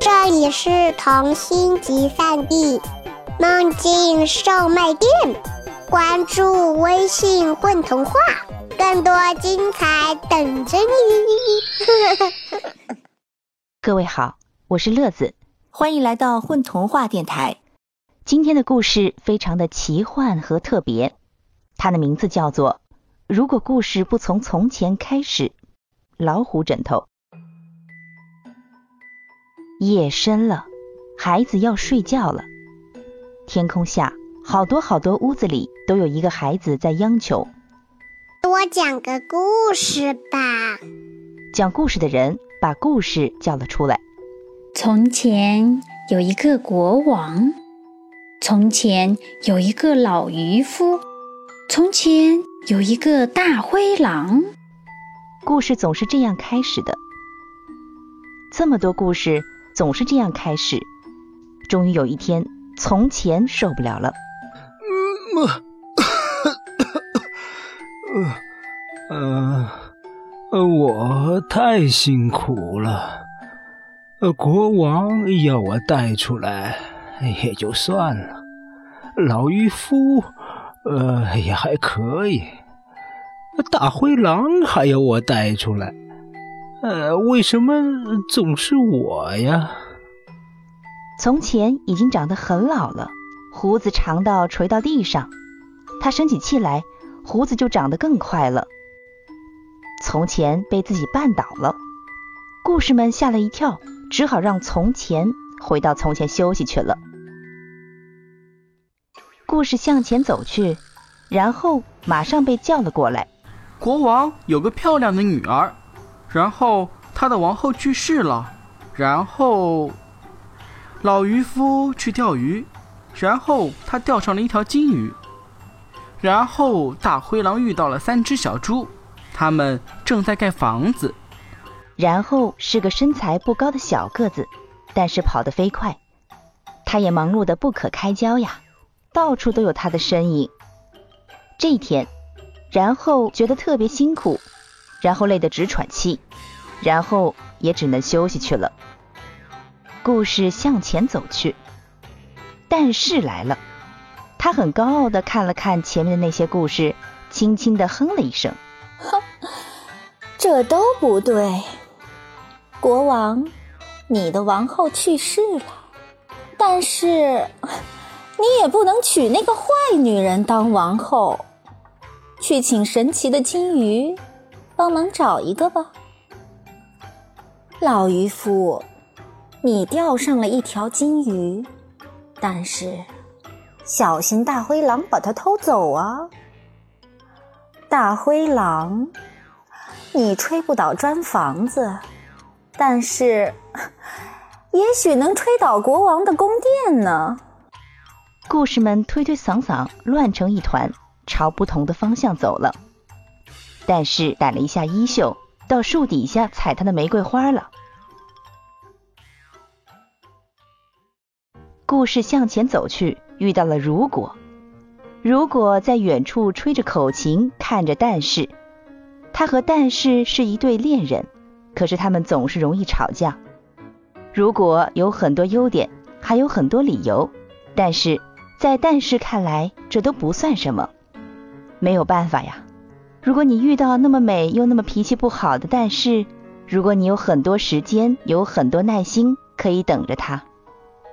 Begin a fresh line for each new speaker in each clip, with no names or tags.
这里是童心集散地，梦境售卖店。关注微信“混童话”，更多精彩等着你。
各位好，我是乐子，
欢迎来到混童话电台。
今天的故事非常的奇幻和特别，它的名字叫做《如果故事不从从前开始》。老虎枕头。夜深了，孩子要睡觉了。天空下，好多好多屋子里都有一个孩子在央求：“
给我讲个故事吧。”
讲故事的人把故事叫了出来。
从前有一个国王，从前有一个老渔夫，从前有一个大灰狼。
故事总是这样开始的。这么多故事。总是这样开始，终于有一天，从前受不了了。
嗯，呃，我太辛苦了。呃，国王要我带出来也就算了，老渔夫，呃，也还可以。大灰狼还要我带出来。呃，为什么总是我呀？
从前已经长得很老了，胡子长到垂到地上。他生起气来，胡子就长得更快了。从前被自己绊倒了，故事们吓了一跳，只好让从前回到从前休息去了。故事向前走去，然后马上被叫了过来。
国王有个漂亮的女儿。然后他的王后去世了，然后老渔夫去钓鱼，然后他钓上了一条金鱼，然后大灰狼遇到了三只小猪，他们正在盖房子，
然后是个身材不高的小个子，但是跑得飞快，他也忙碌得不可开交呀，到处都有他的身影。这一天，然后觉得特别辛苦。然后累得直喘气，然后也只能休息去了。故事向前走去，但是来了，他很高傲的看了看前面的那些故事，轻轻的哼了一声：“
哼，这都不对。国王，你的王后去世了，但是你也不能娶那个坏女人当王后，去请神奇的金鱼。”帮忙找一个吧，老渔夫，你钓上了一条金鱼，但是小心大灰狼把它偷走啊！大灰狼，你吹不倒砖房子，但是 也许能吹倒国王的宫殿呢。
故事们推推搡搡，乱成一团，朝不同的方向走了。但是掸了一下衣袖，到树底下采他的玫瑰花了。故事向前走去，遇到了如果。如果在远处吹着口琴，看着但是，他和但是是一对恋人，可是他们总是容易吵架。如果有很多优点，还有很多理由，但是在但是看来，这都不算什么。没有办法呀。如果你遇到那么美又那么脾气不好的，但是如果你有很多时间，有很多耐心，可以等着他，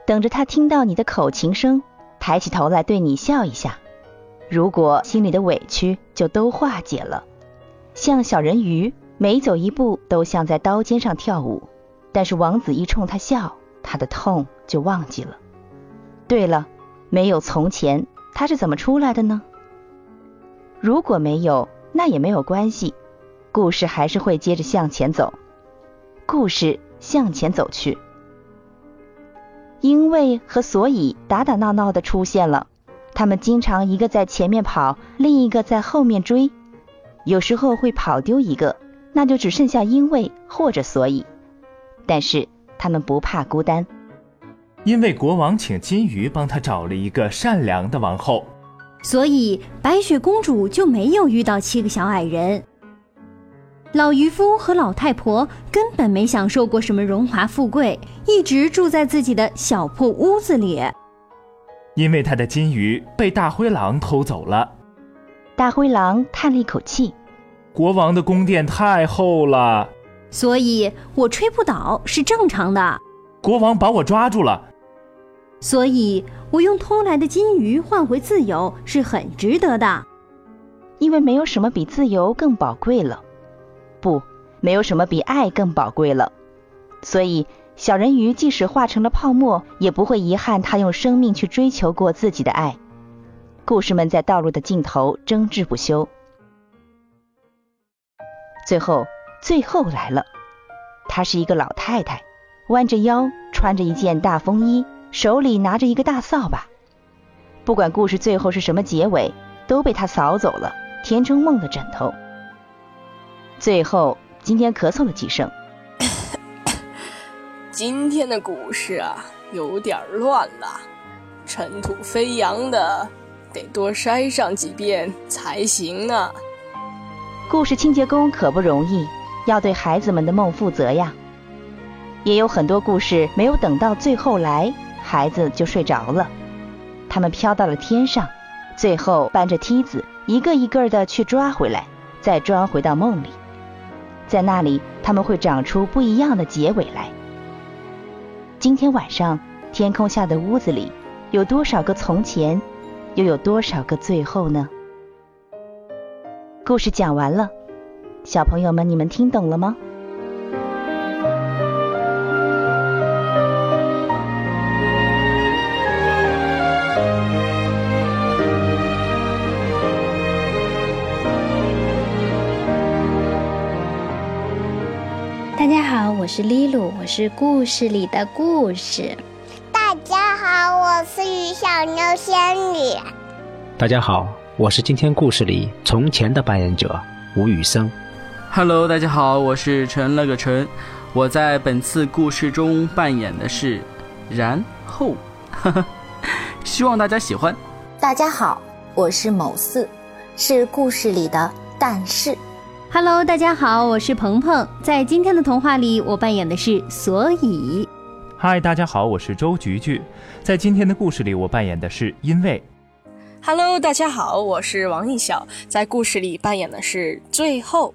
等着他听到你的口琴声，抬起头来对你笑一下，如果心里的委屈就都化解了。像小人鱼，每走一步都像在刀尖上跳舞，但是王子一冲他笑，他的痛就忘记了。对了，没有从前，他是怎么出来的呢？如果没有。那也没有关系，故事还是会接着向前走。故事向前走去，因为和所以打打闹闹的出现了。他们经常一个在前面跑，另一个在后面追，有时候会跑丢一个，那就只剩下因为或者所以。但是他们不怕孤单，
因为国王请金鱼帮他找了一个善良的王后。
所以白雪公主就没有遇到七个小矮人。老渔夫和老太婆根本没享受过什么荣华富贵，一直住在自己的小破屋子里。
因为他的金鱼被大灰狼偷走了。
大灰狼叹了一口气：“
国王的宫殿太厚了，
所以我吹不倒是正常的。
国王把我抓住了，
所以我用偷来的金鱼换回自由是很值得的。
因为没有什么比自由更宝贵了。”不，没有什么比爱更宝贵了。所以，小人鱼即使化成了泡沫，也不会遗憾他用生命去追求过自己的爱。故事们在道路的尽头争执不休。最后，最后来了。她是一个老太太，弯着腰，穿着一件大风衣，手里拿着一个大扫把。不管故事最后是什么结尾，都被他扫走了，填成梦的枕头。最后，今天咳嗽了几声。
今天的故事啊，有点乱了，尘土飞扬的，得多筛上几遍才行呢。
故事清洁工可不容易，要对孩子们的梦负责呀。也有很多故事没有等到最后来，孩子就睡着了。他们飘到了天上，最后搬着梯子，一个一个的去抓回来，再装回到梦里。在那里，他们会长出不一样的结尾来。今天晚上，天空下的屋子里，有多少个从前，又有多少个最后呢？故事讲完了，小朋友们，你们听懂了吗？
是丽露，我是故事里的故事。
大家好，我是于小妞仙女。
大家好，我是今天故事里从前的扮演者吴宇森。
Hello，大家好，我是陈了个陈，我在本次故事中扮演的是然后，希望大家喜欢。
大家好，我是某四，是故事里的但是。
Hello，大家好，我是鹏鹏，在今天的童话里，我扮演的是所以。
嗨，大家好，我是周菊菊，在今天的故事里，我扮演的是因为。
Hello，大家好，我是王艺晓，在故事里扮演的是最后。